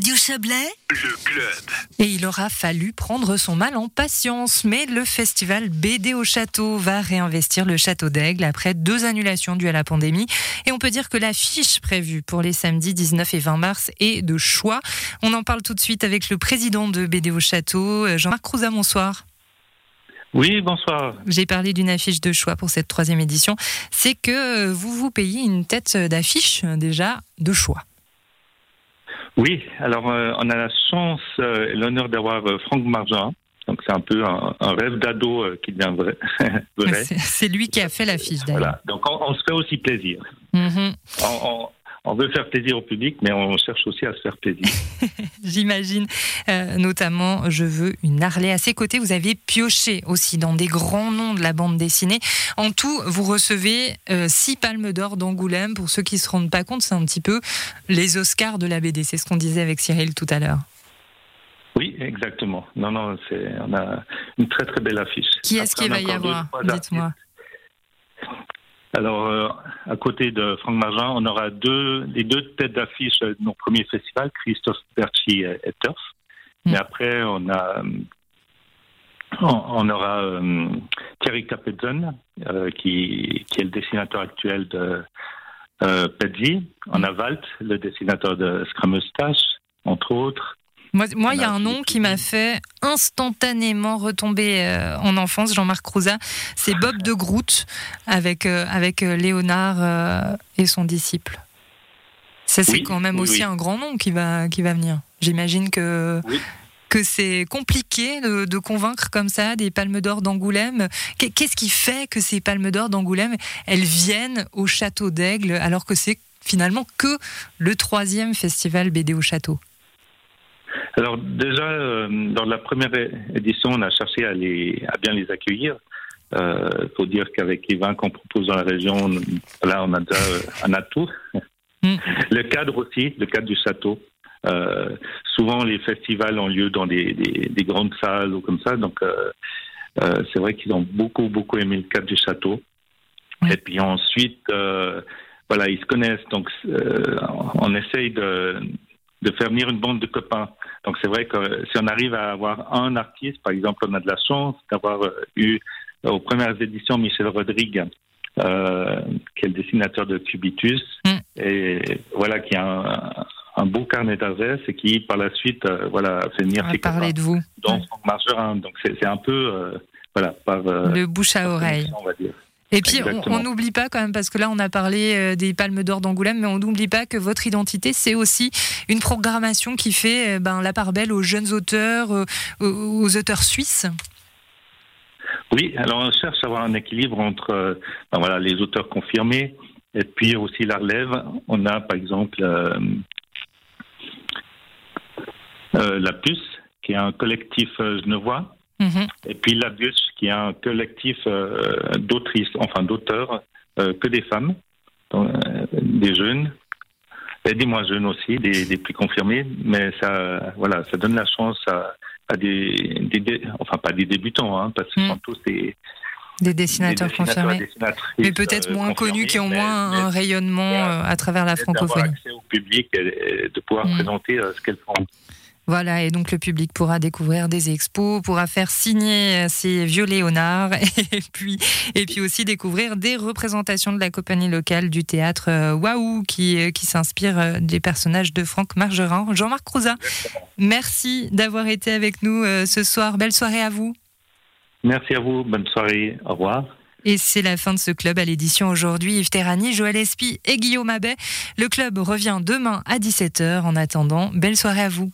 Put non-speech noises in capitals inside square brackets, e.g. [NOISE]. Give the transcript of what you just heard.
Radio Chablais, Le club. Et il aura fallu prendre son mal en patience, mais le festival BD au château va réinvestir le château d'Aigle après deux annulations dues à la pandémie. Et on peut dire que l'affiche prévue pour les samedis 19 et 20 mars est de choix. On en parle tout de suite avec le président de BD au château, Jean-Marc Crouzat, bonsoir. Oui, bonsoir. J'ai parlé d'une affiche de choix pour cette troisième édition. C'est que vous vous payez une tête d'affiche déjà de choix. Oui, alors euh, on a la chance euh, et l'honneur d'avoir euh, Franck Margin. Donc c'est un peu un, un rêve d'ado qui devient vrai. [LAUGHS] vrai. C'est lui qui a fait l'affiche d'ailleurs. Voilà. Donc on, on se fait aussi plaisir. On, on- on veut faire plaisir au public, mais on cherche aussi à se faire plaisir. [LAUGHS] J'imagine. Euh, notamment, je veux une Harley à ses côtés. Vous avez pioché aussi dans des grands noms de la bande dessinée. En tout, vous recevez euh, six palmes d'or d'Angoulême. Pour ceux qui se rendent pas compte, c'est un petit peu les Oscars de la BD. C'est ce qu'on disait avec Cyril tout à l'heure. Oui, exactement. Non, non, c'est on a une très très belle affiche. Qui est-ce qu'il va y avoir Dites-moi. Alors, euh, à côté de Franck Margin, on aura deux, les deux têtes d'affiche de nos premiers festivals, Christophe Berchi et, et Turf. Mm. Mais après, on a, on, on aura euh, Thierry Capedzen, euh, qui, qui est le dessinateur actuel de euh. On a Walt, le dessinateur de Scrameustache, entre autres. Moi, moi, il y a un nom qui m'a fait instantanément retomber euh, en enfance, Jean-Marc Crouzat. C'est Bob de Groot avec, euh, avec euh, Léonard euh, et son disciple. Ça, c'est Oui, quand même oui, aussi oui. un grand nom qui va, qui va venir. J'imagine que, que c'est compliqué de, de convaincre comme ça des palmes d'or d'Angoulême. Qu'est- Qu'est-ce qui fait que ces palmes d'or d'Angoulême, elles viennent au château d'Aigle alors que c'est finalement que le troisième festival BD au château? Alors déjà, euh, dans la première édition, on a cherché à, les, à bien les accueillir. Il faut dire qu'avec les vins qu'on propose dans la région, on- là, on a déjà euh, un atout. Mm. Le cadre aussi, le cadre du château. Euh, souvent, les festivals ont lieu dans des, des- des grandes salles ou comme ça. Donc, euh, euh, c'est vrai qu'ils ont beaucoup, beaucoup aimé le cadre du château. Et puis ensuite, euh, voilà, ils se connaissent. Donc, euh, on essaye de, de faire venir une bande de copains. Donc c'est vrai que si on arrive à avoir un artiste, par exemple, on a de la chance d'avoir euh, eu euh, aux premières éditions Michel Rodrigue, euh, qui est le dessinateur de Cubitus, Mm. et voilà, qui a un, un beau carnet d'adresses et qui par la suite, euh, voilà, fait venir On ses parler copains, de vous. Franck Margerin. Donc c'est un peu, euh, voilà, par euh, Le bouche à oreille. on va dire. Et puis, on- Exactement. on n'oublie pas quand même, parce que là, on a parlé euh, des Palmes d'Or d'Angoulême, mais on n'oublie pas que votre identité, c'est aussi une programmation qui fait euh, ben, la part belle aux jeunes auteurs, euh, aux, aux auteurs suisses. Oui, alors on cherche à avoir un équilibre entre ben voilà, les auteurs confirmés et puis aussi la relève. On a par exemple euh, euh, La Puce, qui est un collectif genevois, Mhm. et puis La Bûche, qui est un collectif euh, d'autrices, enfin d'auteurs, euh, que des femmes, donc, euh, des jeunes. Et des moins jeunes aussi, des, des plus confirmés, mais ça, voilà, ça donne la chance à, à des, des, dé- enfin pas des débutants, hein, parce que ce Mm. sont tous des, Des dessinateurs des dessinateurs, confirmés. Mais peut-être euh, moins connus, qui ont moins mais- un rayonnement euh, à travers la mais d'avoir francophonie. accès au public et, de pouvoir Mm. présenter euh, ce qu'elles font. Voilà, et donc le public pourra découvrir des expos, pourra faire signer ses vieux Léonard, [LAUGHS] et puis, et puis aussi découvrir des représentations de la compagnie locale du théâtre euh, Waouh, qui, euh, qui s'inspire euh, des personnages de Franck Margerin. Jean-Marc Crouzat, merci d'avoir été avec nous ce soir. Belle soirée à vous. Merci à vous, bonne soirée, au revoir. Et c'est la fin de ce club à l'édition aujourd'hui. Yves Terrani, Joël Espy et Guillaume Abbet. Le club revient demain à 17h. En attendant, belle soirée à vous.